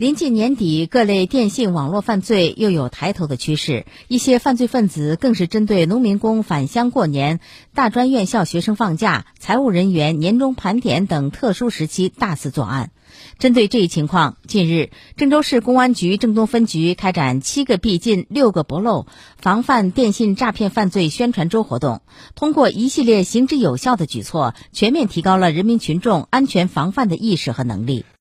临近年底各类电信网络犯罪又有抬头的趋势。一些犯罪分子更是针对农民工返乡过年大专院校学生放假财务人员年终盘点等特殊时期大肆作案。针对这一情况近日郑州市公安局郑东分局开展七个必进六个不漏防范电信诈骗犯罪宣传周活动。通过一系列行之有效的举措全面提高了人民群众安全防范的意识和能力。